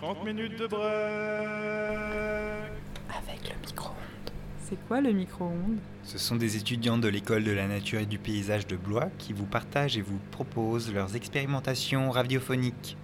30 minutes de break Avec le micro-ondes. C'est quoi le micro-ondes? Ce sont des étudiants de l'école de la nature et du paysage de Blois qui vous partagent et vous proposent leurs expérimentations radiophoniques.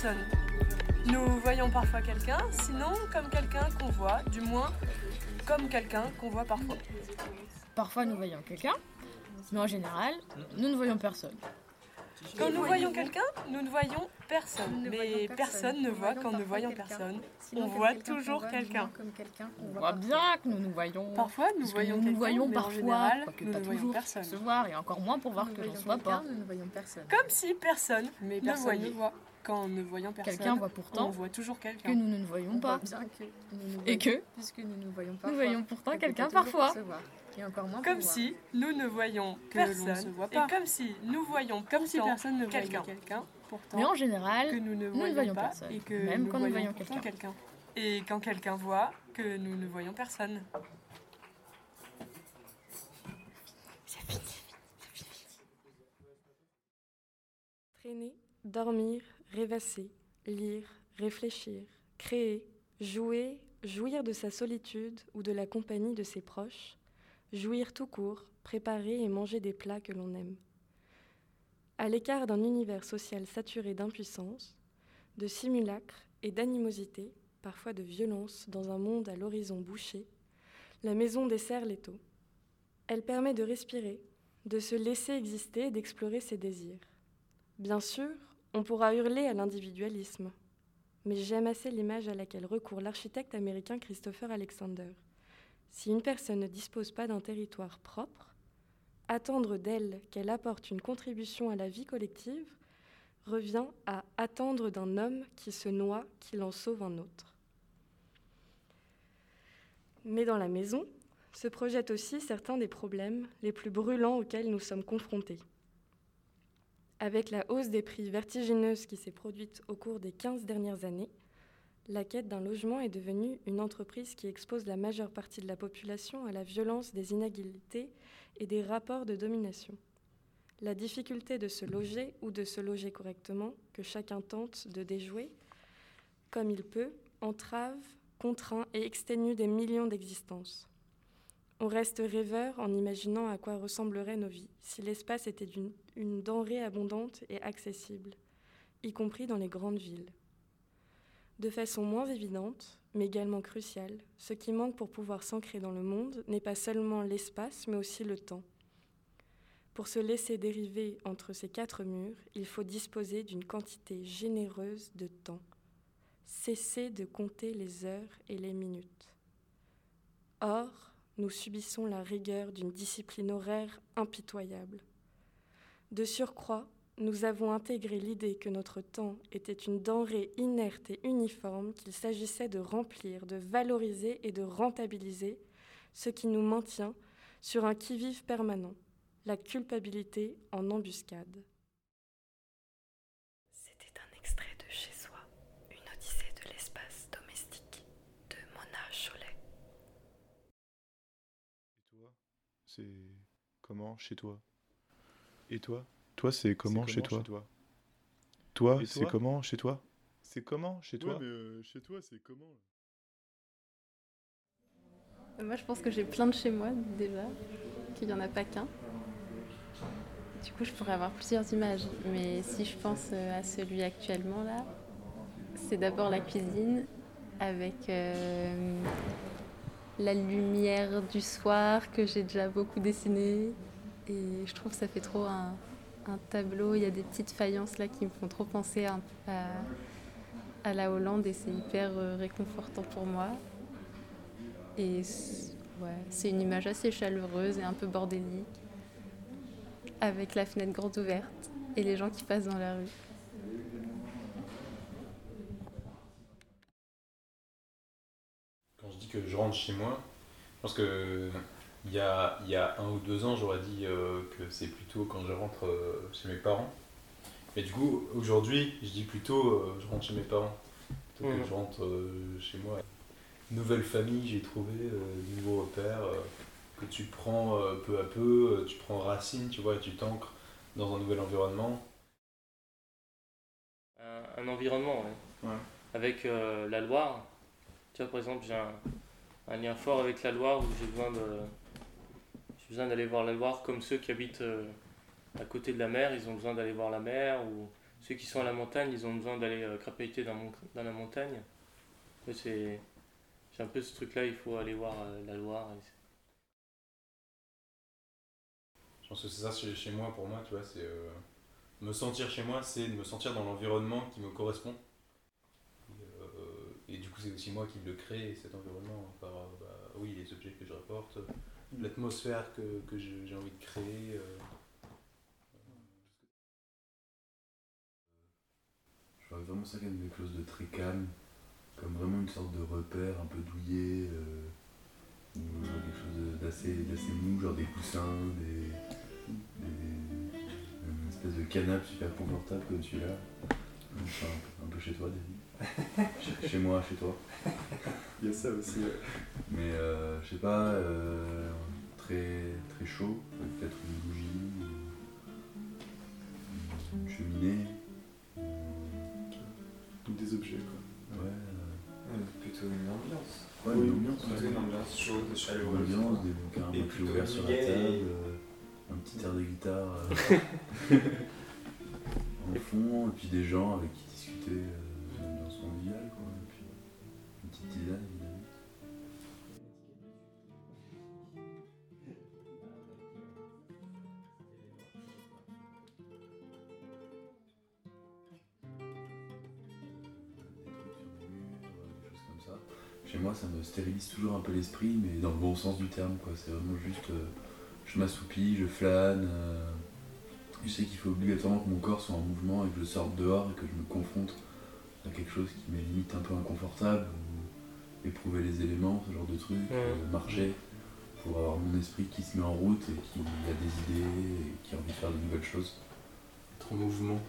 Personne. Nous voyons parfois quelqu'un, sinon comme quelqu'un qu'on voit, du moins comme quelqu'un qu'on voit parfois. Parfois nous voyons quelqu'un, mais en général, nous ne voyons personne. Quand nous voyons quelqu'un, nous ne voyons personne. Mais personne ne voit quand nous voyons personne. On voit toujours quelqu'un. On voit bien que nous nous voyons. Parfois, nous que voyons nous voyons parfois, nous pas ne voyons toujours personne. se voir, et encore moins pour voir que l'on ne soit pas. Comme si personne Mais ne voyait. Ne voit. Quand nous voyons personne, Quelqu'un voit on pourtant voit toujours que quelqu'un. nous ne voyons On pas. voit bien que nous nous Et voyons, que puisque nous ne voyons pas. nous voyons pourtant on quelqu'un parfois. Et encore moins Comme si nous ne voyons Que l'on personne. se voit Et pas. comme si nous voyons Comme si personne ne voyait quelqu'un. quelqu'un. Pourtant, Mais en général, que nous ne ne voyons, voyons pas personne, et que même nous quand nous voyons voyons quelqu'un. Et quand quelqu'un voit que nous ne voyons personne. Traîner, dormir, rêvasser, lire, réfléchir, créer, jouer, jouir de sa solitude ou de la compagnie de ses proches, jouir tout court, préparer et manger des plats que l'on aime. À l'écart d'un univers social saturé d'impuissance, de simulacres et d'animosité, parfois de violence dans un monde à l'horizon bouché, la maison dessert l'étau. Elle permet de respirer, de se laisser exister et d'explorer ses désirs. Bien sûr, on pourra hurler à l'individualisme, mais j'aime assez l'image à laquelle recourt l'architecte américain Christopher Alexander. Si une personne ne dispose pas d'un territoire propre, attendre d'elle qu'elle apporte une contribution à la vie collective revient à attendre d'un homme qui se noie qu'il en sauve un autre. Mais dans la maison se projettent aussi certains des problèmes les plus brûlants auxquels nous sommes confrontés. Avec la hausse des prix vertigineuse qui s'est produite au cours des 15 dernières années, la quête d'un logement est devenue une entreprise qui expose la majeure partie de la population à la violence des inégalités et des rapports de domination. La difficulté de se loger ou de se loger correctement, que chacun tente de déjouer comme il peut, entrave, contraint et exténue des millions d'existences. On reste rêveur en imaginant à quoi ressembleraient nos vies si l'espace était une, denrée abondante et accessible, y compris dans les grandes villes. De façon moins évidente, mais également cruciale, ce qui manque pour pouvoir s'ancrer dans le monde n'est pas seulement l'espace, mais aussi le temps. Pour se laisser dériver entre ces quatre murs, il faut disposer d'une quantité généreuse de temps. Cesser de compter les heures et les minutes. Or, nous subissons la rigueur d'une discipline horaire impitoyable. De surcroît, nous avons intégré l'idée que notre temps était une denrée inerte et uniforme qu'il s'agissait de remplir, de valoriser et de rentabiliser, ce qui nous maintient sur un qui-vive permanent, la culpabilité en embuscade. C'était un extrait de Chez soi, une odyssée de l'espace domestique de Mona Cholet. Et toi C'est comment chez toi? Et toi? Toi, c'est comment, chez toi? Toi, c'est comment chez toi? C'est comment chez toi? euh, chez toi, c'est comment? Moi, je pense que j'ai plein de chez moi déjà, qu'il n'y en a pas qu'un. Du coup, je pourrais avoir plusieurs images. Mais si je pense euh, à celui actuellement là, c'est d'abord la cuisine avec euh, la lumière du soir que j'ai déjà beaucoup dessiné. Et je trouve que ça fait trop un, tableau. Il y a des petites faïences là qui me font trop penser à, la Hollande et c'est hyper euh, réconfortant pour moi. Et ouais, c'est une image assez chaleureuse et un peu bordélique, avec la fenêtre grande ouverte et les gens qui passent dans la rue. Quand je dis que je rentre chez moi, je pense que il y a, il y a un ou deux ans, j'aurais dit euh, que c'est plutôt quand je rentre euh, chez mes parents. Mais du coup, aujourd'hui, je dis plutôt euh, je rentre chez mes parents. Plutôt que Mhm. je rentre chez moi. Nouvelle famille, j'ai trouvé, nouveaux repères euh, que tu prends peu à peu, tu prends racine, tu vois, et tu t'ancres dans un nouvel environnement. un, un environnement, ouais. Ouais. avec la Loire. Tu vois, par exemple, j'ai un, lien fort avec la Loire où j'ai besoin de j'ai besoin d'aller voir la Loire comme ceux qui habitent euh, à côté de la mer, ils ont besoin d'aller voir la mer ou ceux qui sont à la montagne, ils ont besoin d'aller euh, crapahuter dans, mon- dans la montagne. C'est un peu ce truc là, il faut aller voir euh, la Loire. Je pense que c'est ça chez, chez moi, pour moi, tu vois, c'est me sentir chez moi, c'est de me sentir dans l'environnement qui me correspond. Et, euh, et du coup, c'est aussi moi qui le crée, cet environnement, par euh, bah, oui, les objets que je rapporte, l'atmosphère que, que j'ai envie de créer. euh. Je vois vraiment ça comme quelque chose de très calme, comme vraiment une sorte de repère un peu douillet, euh, ou genre quelque chose d'assez, d'assez mou, genre des coussins, des, des- une espèce de canapé super confortable comme celui-là. Enfin, un, peu- chez toi, David. chez, chez moi, chez toi. Il y a ça aussi. ouais. Mais euh, je sais pas, euh, très, très chaud, peut-être une bougie, ou une cheminée. Ou des objets, quoi. Ouais. euh, plutôt une ambiance. Ouais, Oui, une ambiance. Plutôt ouais. une ambiance chaude, Une chaleureuse. ambiance, des bouquins un peu plus ouverts sur la table, et- euh, un petit air de guitare euh, et puis des gens avec qui discuter, euh, une ambiance conviviale, quoi. Une petite tisane, évidemment. Chez moi, ça me stérilise toujours un peu l'esprit, mais dans le bon sens du terme, quoi. C'est vraiment juste, euh, je m'assoupis, je flâne. euh, je sais qu'il faut obligatoirement que mon corps soit en mouvement et que je sorte dehors et que je me confronte à quelque chose qui m'est limite un peu inconfortable, ou éprouver les éléments, ce genre de truc, euh, marcher pour avoir mon esprit qui se met en route et qui a des idées et qui a envie de faire de nouvelles choses. Être en mouvement.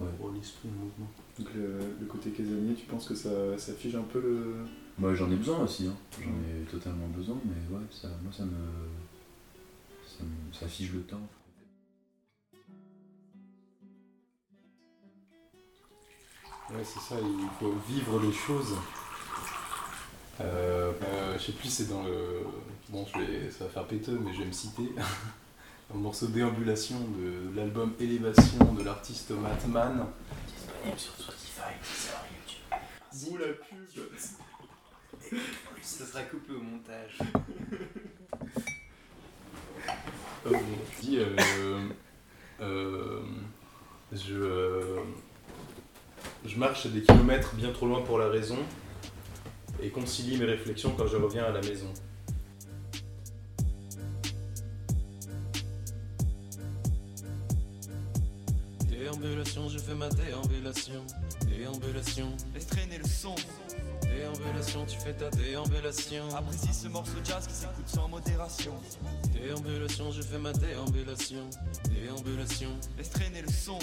Ouais. Pour l'esprit en mouvement. Donc le, le côté casanier, tu penses que ça, ça fige un peu le... Moi j'en ai besoin aussi, hein. j'en ai totalement besoin, mais ouais, ça, moi ça me, ça me- ça fige le temps. Ouais, c'est ça, il faut vivre les choses. Euh, euh, je sais plus, c'est dans le. Bon, je vais, ça va faire péteux, mais je vais me citer. Un morceau Déambulation de l'album Élévation de l'artiste Matman. Disponible sur Spotify, sur YouTube. D'où la pub Ça sera coupé au montage. Dis, euh, euh, je, euh, je marche des kilomètres bien trop loin pour la raison et concilie mes réflexions quand je reviens à la maison. Déambulation, je fais ma déambulation. Déambulation. Laisse traîner le son. Déambulation, tu fais ta déambulation. Apprécie ce morceau jazz qui s'écoute sans modération. Déambulation, je fais ma déambulation. Déambulation. Laisse traîner le son.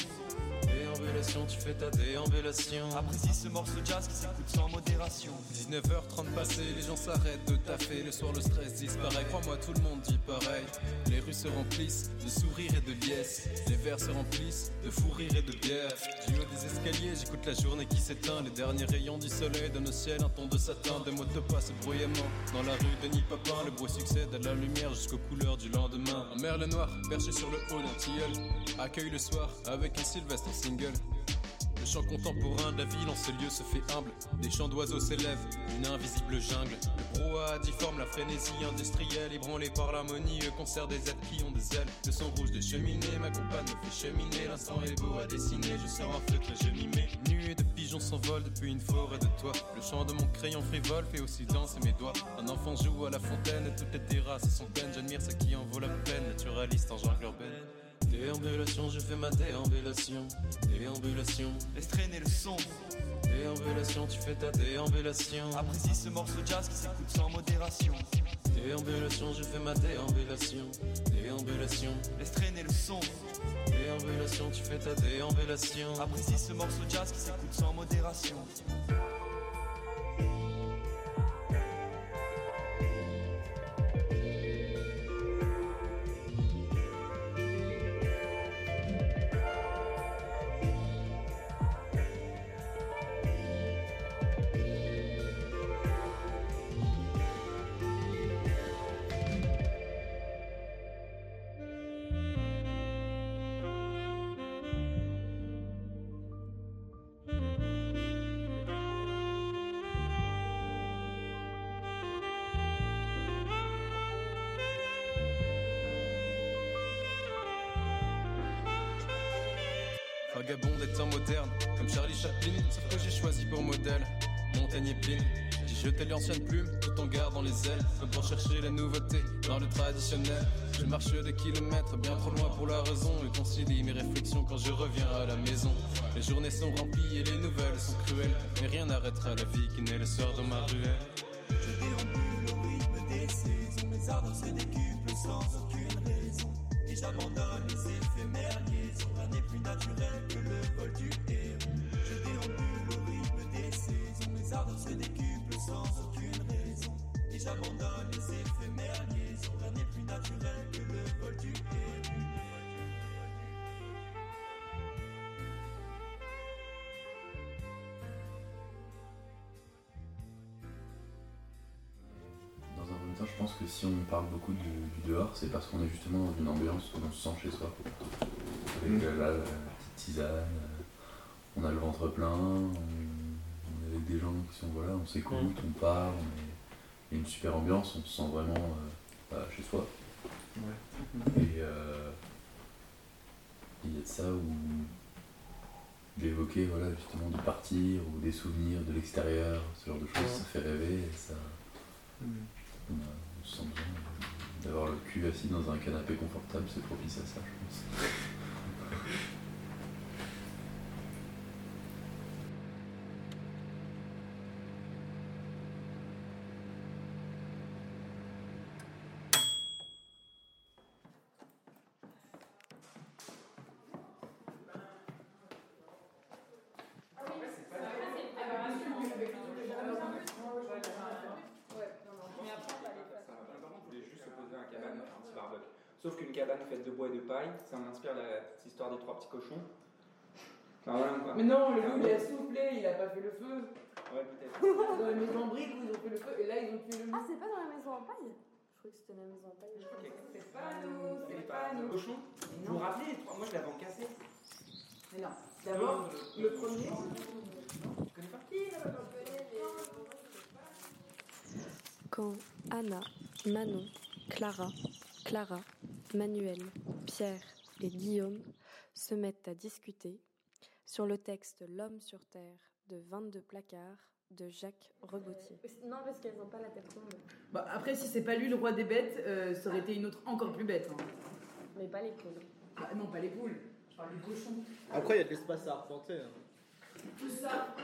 Déambulation, tu fais ta déambulation. Apprécie ce morceau jazz qui s'écoute sans modération. 19h30 passé, les gens s'arrêtent de taffer. Le soir, le stress disparaît. Crois-moi, tout le monde dit pareil. Les rues se remplissent de sourires et de liesses. Les verres se remplissent de fou rire et de bière. Du haut des escaliers, j'écoute la journée qui s'éteint. Les derniers rayons du soleil donnent au ciel un ton de satin. Des mots de passe bruyamment. Dans la rue Denis Papin, le bruit succède à la lumière jusqu'aux couleurs du lendemain. Un merle noir, perché sur le haut d'un tilleul, accueille le soir avec un Sylvestre single. Le chant contemporain de la ville en ce lieu se fait humble. Des chants d'oiseaux s'élèvent d'une invisible jungle. Le brouhaha difforme la frénésie industrielle, ébranlée par l'harmonie. Le concert des êtres qui ont des ailes. Le son rouge des cheminées, ma compagne me fait cheminer. L'instant est beau à dessiner, je sors un et je m'y mets. Nuée de pigeons s'envolent depuis une forêt de toit. Le chant de mon crayon frivole fait aussi danser mes doigts. Un enfant joue à la fontaine toutes les terrasses sont pleines. J'admire ce qui en vaut la peine, naturaliste en jungle urbaine. Déambulation, je fais ma déambulation. Déambulation. Laisse traîner le son. Déambulation, tu fais ta déambulation. Apprécie ce morceau jazz qui s'écoute sans modération. Déambulation, je fais ma déambulation. Déambulation. Laisse traîner le son. Déambulation, tu fais ta déambulation. Apprécie ce morceau jazz qui s'écoute sans modération. Vagabond des temps modernes, comme Charlie Chaplin, sauf que j'ai choisi pour modèle Montaigne et. J'ai jeté l'ancienne plume tout en gardant les ailes, comme pour chercher la nouveauté dans le traditionnel. Je marche des kilomètres bien trop loin pour la raison et concilie mes réflexions quand je reviens à la maison. Les journées sont remplies et les nouvelles sont cruelles, mais rien n'arrêtera la vie qui naît le soir dans ma ruelle. Je déambule au rythme des saisons, mes ardeurs se décuplent sans aucune raison. Et j'abandonne les éphémères liaisons, rien n'est plus naturel que le vol du héros. Je déambule au rythme des saisons, mes ardeurs se décuplent sans aucune raison. Et j'abandonne les éphémères liaisons, rien n'est plus naturel que le vol du temps, je pense que si on parle beaucoup du, du dehors, c'est parce qu'on est justement dans une ambiance où on se sent chez soi. Avec euh, la petite tisane, euh, on a le ventre plein, on, on est avec des gens qui sont voilà, on s'écoute, on parle, on est- il y a une super ambiance, on se sent vraiment euh, bah, chez soi. Et euh, il y a de ça où d'évoquer voilà, justement de partir ou des souvenirs de l'extérieur, ce genre de choses, ça fait rêver et ça. On, a- on se sent bien d'avoir le cul assis dans un canapé confortable, c'est propice à ça, je pense. Je voulais juste opposer un cabane, un petit barbecue. Sauf qu'une cabane faite de bois et de paille, ça m'inspire la petite histoire des trois petits cochons. Enfin, voilà, quoi. Mais non, le loup il a soufflé, il a pas fait le feu. Ouais, peut-être. Dans la maison en briques où ils ont fait le feu, et là ils ont tué le loup. Ah, c'est pas dans la maison en paille? Je croyais que c'était la maison en paille. C'est pas nous, c'est pas nous. cochons Vous vous rappelez les trois Moi, je l'avais encassé. Mais non, d'abord, le premier. Tu connais pas Quand Anna, Manon, Clara, Clara, Manuel, Pierre et Guillaume se mettent à discuter sur le texte L'homme sur terre de 22 placards de Jacques Rebotier. Non, parce qu'elles n'ont pas la tête ronde. Bah, après, si c'est pas lui le roi des bêtes, euh, ça aurait été une autre encore plus bête. hein. Mais pas les poules. Bah, non, pas les poules. Je parle du cochon. Après, il y a de l'espace à arpenter. hein. Tout ça.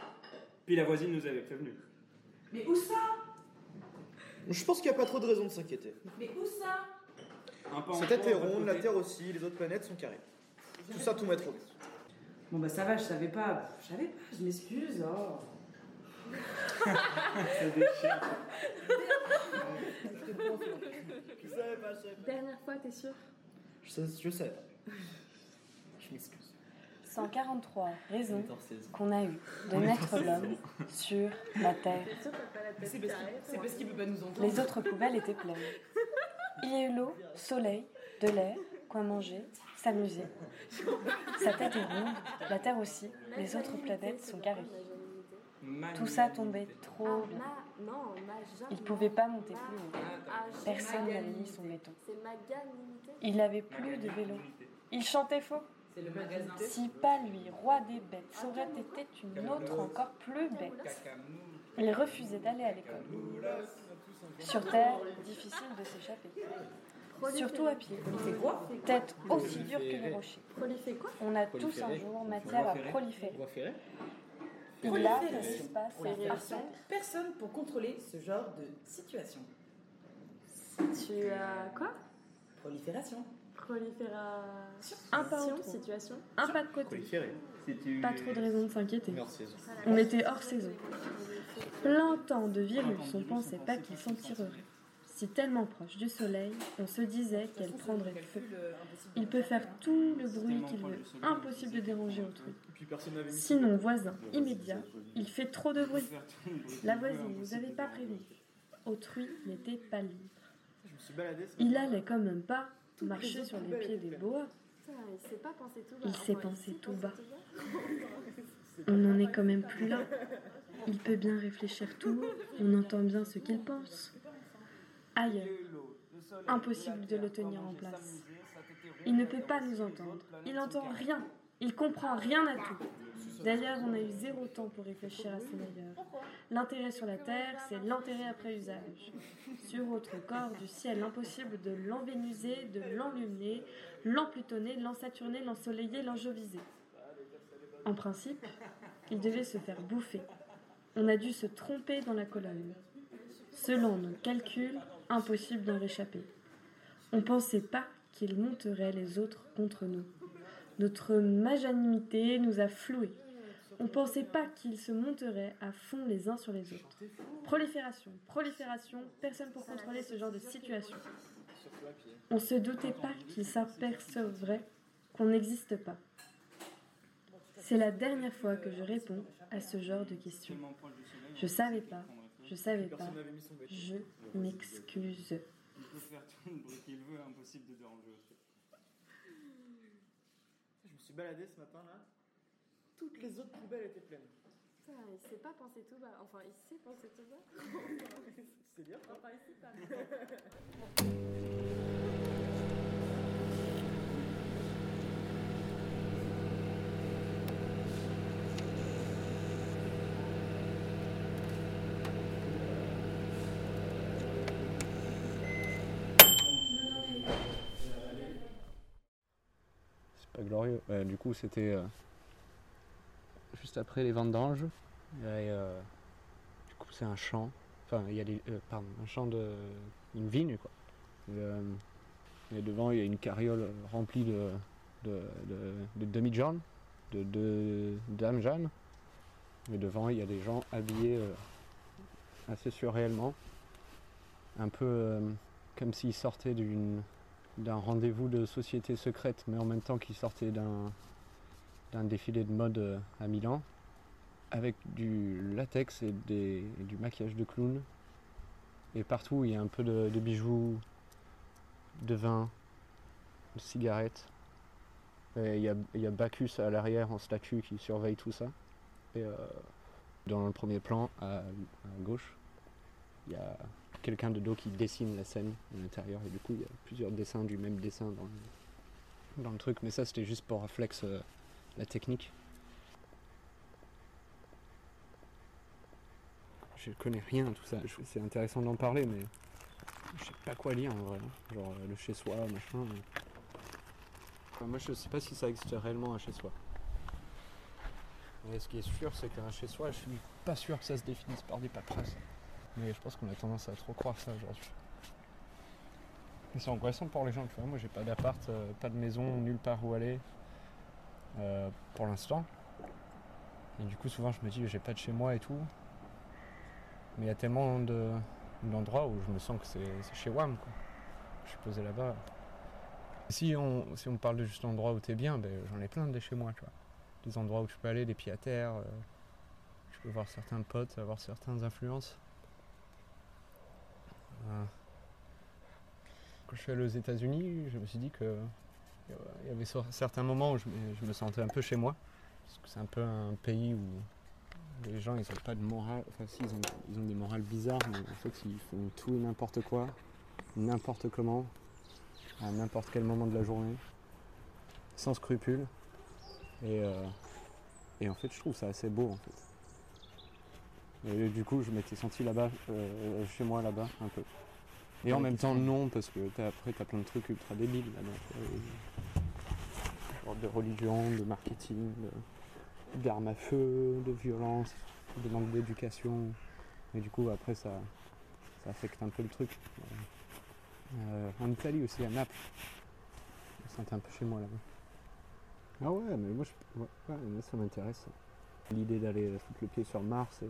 Puis la voisine nous avait prévenu. Mais où ça? Je pense qu'il n'y a pas trop de raison de s'inquiéter. Mais où ça? Sa tête est ronde, la Terre aussi, les autres planètes sont carrées. Tout ça, tout mettre au. Bon bah ça va, je savais pas. Je savais pas, je m'excuse. Oh. Ça déchire. Je savais pas, je savais pas. Dernière fois, t'es sûr? Je sais, je pas. Je m'excuse. 143 raisons qu'on a eu de mettre l'homme sur la terre. C'est parce qu'il- c'est parce qu'il peut pas nous entendre. Les autres poubelles étaient pleines. Il y a eu l'eau, soleil, de l'air, quoi manger, s'amuser. Sa tête est ronde, la Terre aussi, les autres planètes sont carrées. Tout ça tombait trop bien. Il ne pouvait pas monter plus haut. Personne n'avait mis son béton. Il n'avait plus de vélo. Il chantait faux. Si pas lui, roi des bêtes, ça aurait été une autre encore plus bête. Il refusait d'aller à l'école. Sur Terre, difficile de s'échapper. Surtout à pied. Tête aussi dure que les rochers. On a tous un jour matière à proliférer. Et là, qu'est-ce qui se passe. Personne pour contrôler ce genre de situation. Tu as quoi Prolifération. Prolifération. Un pas en trop. situation. Un pas de côté. Proliférer. Pas trop de raison de s'inquiéter. Hors saison. On était hors saison. Plein temps de virus, on pensait pas qu'il s'en tirerait. Si tellement proche du soleil, on se disait qu'elle prendrait feu. Il peut faire tout le bruit qu'il veut, impossible de déranger autrui. Sinon, voisin immédiat, il fait trop de bruit. La voisine vous avait pas prévenu. Autrui n'était pas libre. Il allait quand même pas marcher sur les pieds des boas. Il s'est pensé tout bas. On n'en est quand même plus là. Il peut bien réfléchir tout haut, on entend bien ce qu'il pense. Ailleurs, impossible de le tenir en place. Il ne peut pas nous entendre. Il n'entend rien. Il comprend rien à tout. D'ailleurs, on a eu zéro temps pour réfléchir à son ailleurs. L'intérêt sur la Terre, c'est l'intérêt après usage. Sur autre corps du ciel, impossible de l'envénuser, de l'enlumer, l'emplutonner, l'ensaturner, l'ensoleiller, l'enjoviser. En principe, il devait se faire bouffer. On a dû se tromper dans la colonne. Selon nos calculs, impossible d'en réchapper. On pensait pas qu'il monterait les autres contre nous. Notre magnanimité nous a floués. On pensait pas qu'ils se monteraient à fond les uns sur les autres. Prolifération, prolifération, personne pour contrôler ce genre de situation. On se doutait pas qu'ils s'apercevraient qu'on n'existe pas. C'est la dernière fois que je réponds à ce genre de questions. Je savais pas, je savais pas, je m'excuse. Il peut faire tout le bruit qu'il veut, impossible de déranger. Je me suis baladé ce matin là. Toutes les autres poubelles étaient pleines. Putain, il s'est pas pensé tout bas. Enfin, il s'est pensé tout bas. C'est bien. Enfin, il pas. pas glorieux. Du coup, c'était euh, juste après les vendanges. Et, euh, du coup, c'est un champ. Enfin, il y a des, euh, pardon, un champ de. une vigne, quoi. Et, devant, il y a une carriole remplie de, de, de, de demi-John, de, de Dame Jeanne. Et devant, il y a des gens habillés assez surréellement. Un peu comme s'ils sortaient d'une d'un rendez-vous de société secrète, mais en même temps qu'ils sortaient d'un défilé de mode euh, à Milan, avec du latex et, des, du maquillage de clown. Et partout, il y a un peu de, bijoux, de vin, de cigarettes. Et il y a, Bacchus à l'arrière en statue qui surveille tout ça. Et euh, dans le premier plan, à gauche, il y a quelqu'un de dos qui dessine la scène à l'intérieur. Et du coup, il y a plusieurs dessins du même dessin dans le, dans le truc. Mais ça, c'était juste pour réflexe euh, la technique. Je connais rien tout ça. C'est intéressant d'en parler, mais je sais pas quoi lire en vrai. Genre euh, le chez-soi, machin. euh. Enfin, moi, je sais pas si ça existe réellement un chez-soi. Mais ce qui est sûr, c'est qu'un chez-soi, je suis pas sûr que ça se définisse par des paperasses. Mais je pense qu'on a tendance à trop croire ça aujourd'hui. C'est angoissant pour les gens, tu vois. Moi, j'ai pas d'appart, euh, pas de maison, nulle part où aller euh, pour l'instant. Et du coup, souvent, je me dis, j'ai pas de chez moi et tout. Mais il y a tellement de- d'endroits où je me sens que c'est chez WAM, quoi. Je suis posé là-bas. Si on, si on parle de juste endroits où t'es bien, ben, j'en ai plein de chez moi, tu vois. Des endroits où tu peux aller, des pieds à terre. euh, je peux voir certains potes, avoir certaines influences. Euh, Quand je suis allé aux États-Unis, je me suis dit que il y avait certains moments où je me, sentais un peu chez moi. Parce que c'est un peu un pays où les gens ils ont pas de morale. Enfin si ils ont, des morales bizarres, mais en fait ils font tout et n'importe quoi, n'importe comment, à n'importe quel moment de la journée, sans scrupule. Et, euh, en fait je trouve ça assez beau en. Et du coup je m'étais senti là-bas, euh, chez moi là-bas un peu. Et en même temps non, parce que t'as- après t'as plein de trucs ultra débiles et- genre de religion, de marketing, d'armes à feu, de violence, de manque d'éducation. Et du coup après ça, ça affecte un peu le truc. Euh, en Italie aussi, à Naples. Je me sentais un peu chez moi là-bas. Ah ouais, mais moi, je- ouais, ouais, moi, ça m'intéresse. L'idée d'aller foutre le pied sur Mars et,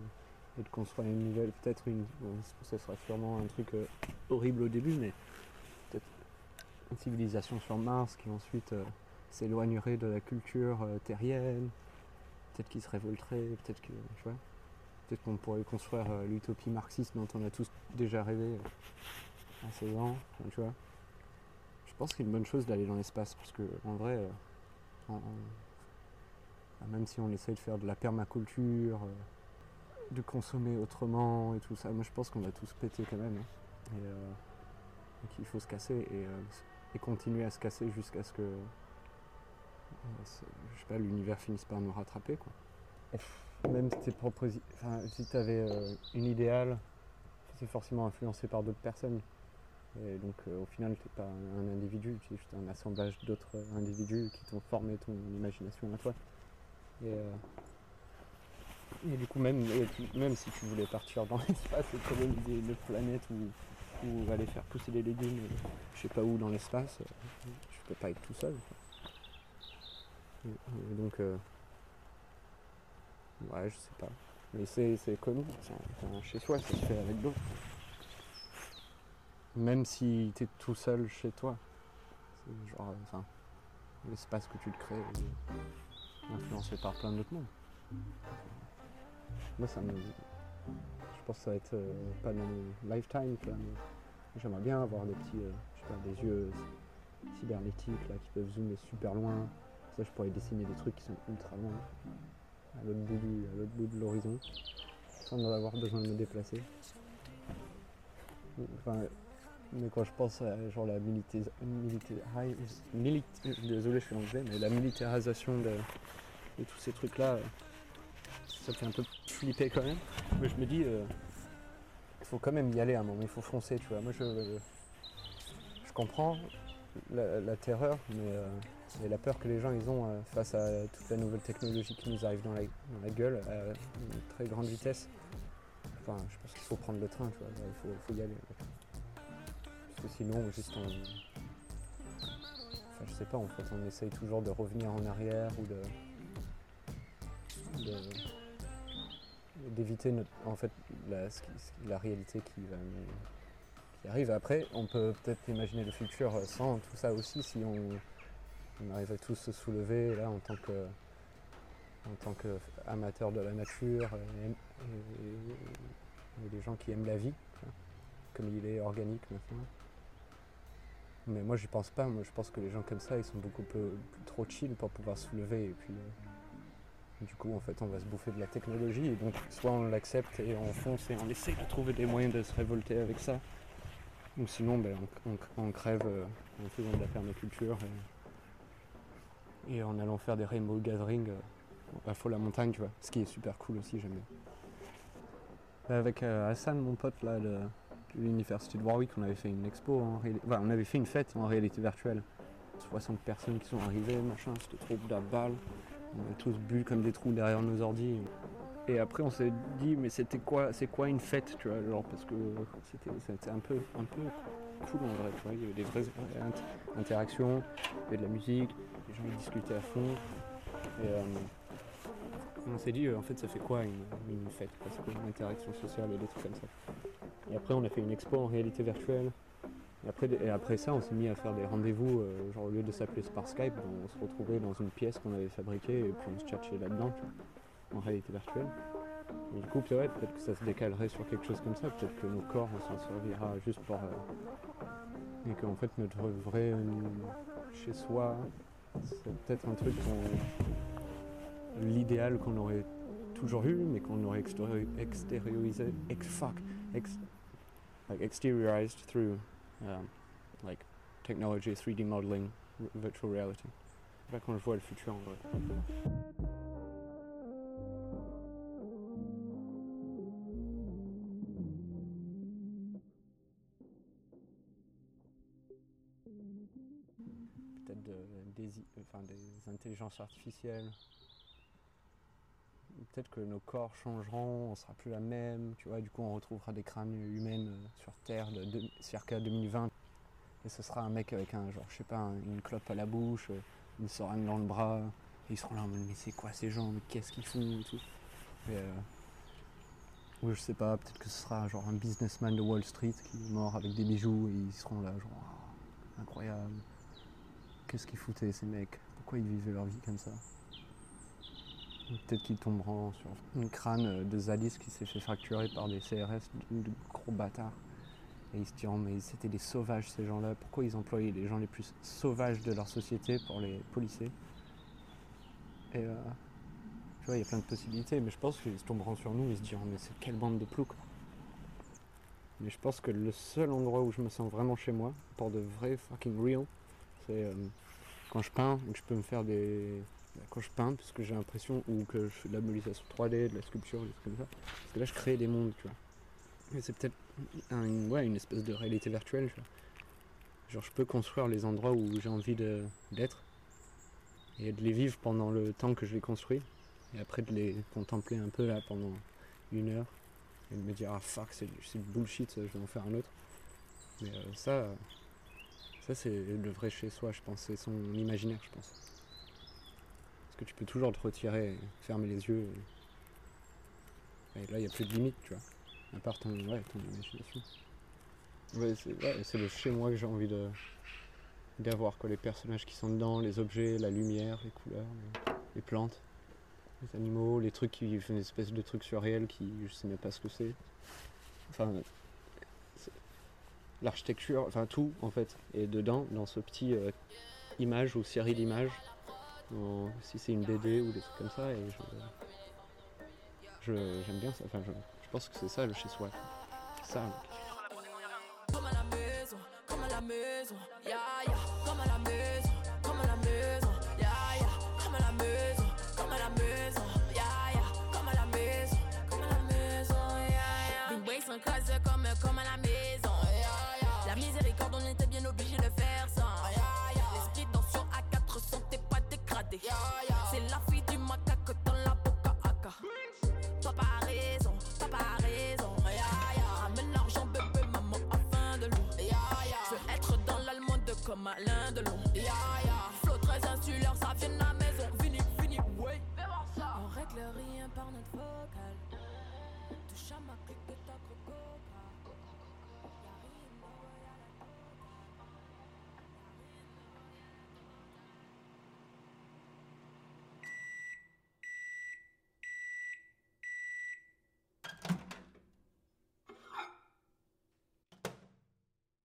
et de construire une nouvelle, peut-être une. bon, ça sera sûrement un truc euh, horrible au début, mais peut-être une civilisation sur Mars qui ensuite euh, s'éloignerait de la culture euh, terrienne, peut-être qu'ils se révolteraient, peut-être que. Tu vois Peut-être qu'on pourrait construire l'utopie marxiste dont on a tous déjà rêvé à 16 ans, tu vois. Je pense que c'est une bonne chose d'aller dans l'espace parce que en vrai, même si on essaye de faire de la permaculture, de consommer autrement et tout ça, moi je pense qu'on va tous péter quand même. hein. Et, euh, et qu'il faut se casser et, euh, et continuer à se casser jusqu'à ce que euh, je sais pas, l'univers finisse par nous rattraper quoi. Même si tes propres enfin, si tu avais une idéale, c'est forcément influencé par d'autres personnes. Et donc au final, tu pas un, individu, tu es juste un assemblage d'autres individus qui t'ont formé ton imagination à toi. Et du coup, même, même si tu voulais partir dans l'espace et coloniser une planète ou, aller faire pousser des légumes, euh, je sais pas où dans l'espace, euh, tu peux pas être tout seul. Et, donc, euh, ouais, je sais pas. Mais c'est un chez soi, ça se fait avec d'autres. Même si tu es tout seul chez toi. C'est genre, enfin, l'espace que tu te crées est influencé par plein d'autres mondes. Moi, ça me. Je pense que ça va être euh, pas dans mon lifetime, j'aimerais bien avoir des petits, euh, je sais pas, des yeux cybernétiques là, qui peuvent zoomer super loin. Ça, je pourrais dessiner des trucs qui sont ultra loin, à l'autre bout, bout de l'horizon, sans avoir besoin de me déplacer. Enfin, mais quand je pense à genre la la militarisation de, tous ces trucs ça fait un peu flipper quand même. Mais je me dis, euh, il faut quand même y aller à un moment, il faut foncer, tu vois. Moi je, je comprends la, terreur, mais euh, et la peur que les gens ils ont euh, face à toute la nouvelle technologie qui nous arrive dans la, dans la gueule à une très grande vitesse. Enfin, je pense qu'il faut prendre le train, tu vois. Il faut, y aller. Parce que sinon, juste on. Enfin, je sais pas, en fait, on essaye toujours de revenir en arrière ou de- d'éviter en fait la, réalité qui arrive. Après on peut peut-être imaginer le futur sans tout ça aussi si on, on arrive à tous se soulever en tant que en tant de la nature et, et- des gens qui aiment la vie comme il est organique maintenant. Mais moi j'y pense pas. Moi je pense que les gens comme ça ils sont beaucoup trop chill pour pouvoir soulever euh, du coup en fait on va se bouffer de la technologie et donc soit on l'accepte et on fonce et on essaie de trouver des moyens de se révolter avec ça. Ou sinon ben, on, crève euh, en faisant de la permaculture et, et en allant faire des rainbow gathering euh, à Faux la montagne tu vois ce qui est super cool aussi j'aime bien. Là, avec euh, Hassan mon pote là de, l'université de Warwick on avait fait une expo en on avait fait une fête en réalité virtuelle. 60 personnes qui sont arrivées machin c'était trop de la on a tous bu comme des trous derrière nos ordi. Et après, on s'est dit, mais c'était quoi, c'est quoi une fête, tu vois, parce que c'était, un peu, un peu cool en vrai, tu vois. Il y avait des vraies int- interactions, il y avait de la musique, les gens discutaient à fond. Et euh, on s'est dit, euh, en fait, ça fait quoi une, fête C'est quoi une interaction sociale et des trucs comme ça? Et après, on a fait une expo en réalité virtuelle. Et après, et après ça, on s'est mis à faire des rendez-vous, euh, genre au lieu de s'appeler par Skype, on se retrouvait dans une pièce qu'on avait fabriquée et puis on se tchatchait là-dedans, en réalité virtuelle. Du coup, peut-être que ça se décalerait sur quelque chose comme ça, peut-être que nos corps, on s'en servira juste pour, euh, Et qu'en fait, notre vrai euh, chez soi, c'est peut-être un truc qu'on. l'idéal qu'on aurait toujours eu, mais qu'on aurait extéri- extériorisé, ex fuck, ex, like exteriorized through um, like technology, 3D modeling, virtual reality. Là, quand je vois le futur en vrai. Peut-être de- des, enfin, des intelligences artificielles. Peut-être que nos corps changeront, on sera plus la même, tu vois, du coup on retrouvera des crânes humaines euh, sur Terre circa 2020. Et ce sera un mec avec un genre, je sais pas, un- une clope à la bouche, euh, une seringue dans le bras, et ils seront là en mode mais c'est quoi ces gens, mais qu'est-ce qu'ils font et tout. Et, euh, oui, je sais pas, peut-être que ce sera genre un businessman de Wall Street qui est mort avec des bijoux et ils seront là, genre Ah, incroyable. Qu'est-ce qu'ils foutaient ces mecs? Pourquoi ils vivaient leur vie comme ça? Ou Peut-être qu'ils tomberont sur une crâne euh, de Zadis qui s'est fait fracturer par des CRS, de, gros bâtards. Et ils se diront, mais c'était des sauvages ces gens-là, pourquoi ils employaient les gens les plus sauvages de leur société pour les policer Et euh, tu vois, il y a plein de possibilités, mais je pense qu'ils se tomberont sur nous et se diront, mais c'est quelle bande de ploucs Mais je pense que le seul endroit où je me sens vraiment chez moi, pour de vrai fucking real, c'est euh, quand je peins que je peux me faire des. Quand je peins, parce que j'ai l'impression, ou que je fais de la modélisation 3D, de la sculpture, des trucs comme ça. Parce que là, je crée des mondes, tu vois. Et c'est peut-être ouais, une espèce de réalité virtuelle, tu vois. Genre, je peux construire les endroits où j'ai envie d'être et de les vivre pendant le temps que je les construis. Et après, de les contempler un peu là pendant une heure et de me dire, ah fuck, c'est bullshit, je vais en faire un autre. Mais euh, ça, ça c'est le vrai chez soi, je pense. C'est son imaginaire, je pense. Que tu peux toujours te retirer, et fermer les yeux. Et, là, il n'y a plus de limite, tu vois. À part ton, ouais, ton imagination. C'est le chez moi que j'ai envie d'avoir. Les personnages qui sont dedans, les objets, la lumière, les couleurs, les, plantes, les animaux, les trucs qui font une espèce de trucs surréels qui, je sais même pas ce que c'est. Enfin, l'architecture, enfin tout en fait, est dedans, dans ce petit euh, image ou série d'images. Si c'est une BD ou des trucs comme ça, et je, j'aime bien ça. Enfin, je, je pense que c'est ça le chez soi. ça.